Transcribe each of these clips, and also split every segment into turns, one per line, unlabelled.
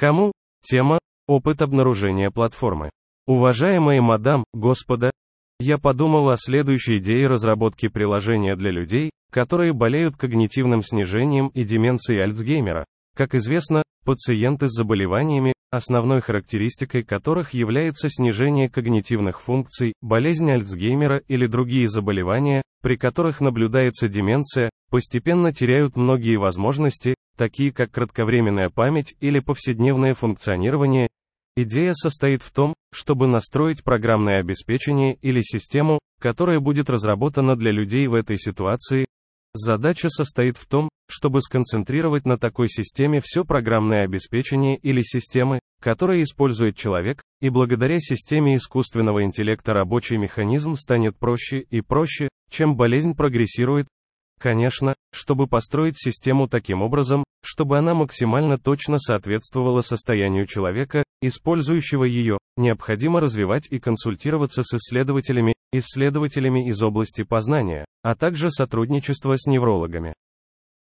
Кому? Тема «Опыт обнаружения платформы». Уважаемые мадам, господа, я подумал о следующей идее разработки приложения для людей, которые болеют когнитивным снижением и деменцией Альцгеймера. Как известно, пациенты с заболеваниями, основной характеристикой которых является снижение когнитивных функций, болезнь Альцгеймера или другие заболевания, при которых наблюдается деменция, постепенно теряют многие возможности, такие как кратковременная память или повседневное функционирование. Идея состоит в том, чтобы настроить программное обеспечение или систему, которая будет разработана для людей в этой ситуации, Задача состоит в том, чтобы сконцентрировать на такой системе все программное обеспечение или системы, которые использует человек, и благодаря системе искусственного интеллекта рабочий механизм станет проще и проще, чем болезнь прогрессирует. Конечно, чтобы построить систему таким образом, чтобы она максимально точно соответствовала состоянию человека, использующего ее, необходимо развивать и консультироваться с исследователями, исследователями из области познания, а также сотрудничество с неврологами.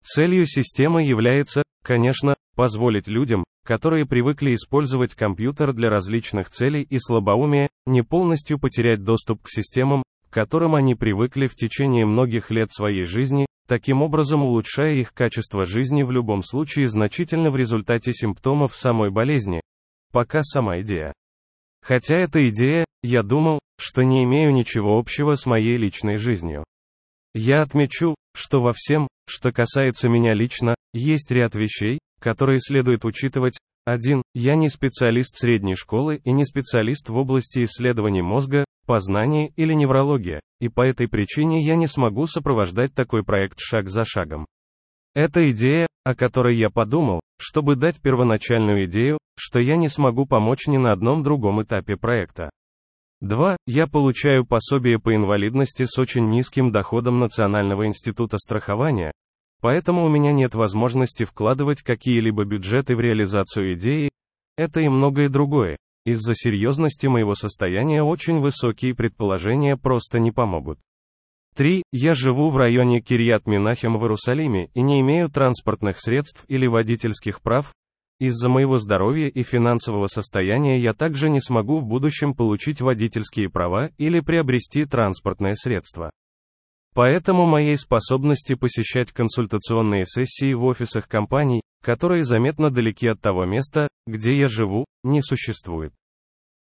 Целью системы является, конечно, позволить людям, которые привыкли использовать компьютер для различных целей и слабоумия, не полностью потерять доступ к системам, к которым они привыкли в течение многих лет своей жизни, таким образом улучшая их качество жизни в любом случае значительно в результате симптомов самой болезни. Пока сама идея. Хотя эта идея, я думал, что не имею ничего общего с моей личной жизнью. Я отмечу, что во всем, что касается меня лично, есть ряд вещей, которые следует учитывать. 1. Я не специалист средней школы и не специалист в области исследований мозга, познания или неврологии, и по этой причине я не смогу сопровождать такой проект шаг за шагом. Это идея, о которой я подумал, чтобы дать первоначальную идею, что я не смогу помочь ни на одном другом этапе проекта. 2. Я получаю пособие по инвалидности с очень низким доходом Национального института страхования, поэтому у меня нет возможности вкладывать какие-либо бюджеты в реализацию идеи, это и многое другое. Из-за серьезности моего состояния очень высокие предположения просто не помогут. 3. Я живу в районе Кирьят-Минахем в Иерусалиме и не имею транспортных средств или водительских прав. Из-за моего здоровья и финансового состояния я также не смогу в будущем получить водительские права или приобрести транспортное средство. Поэтому моей способности посещать консультационные сессии в офисах компаний, которые заметно далеки от того места, где я живу, не существует.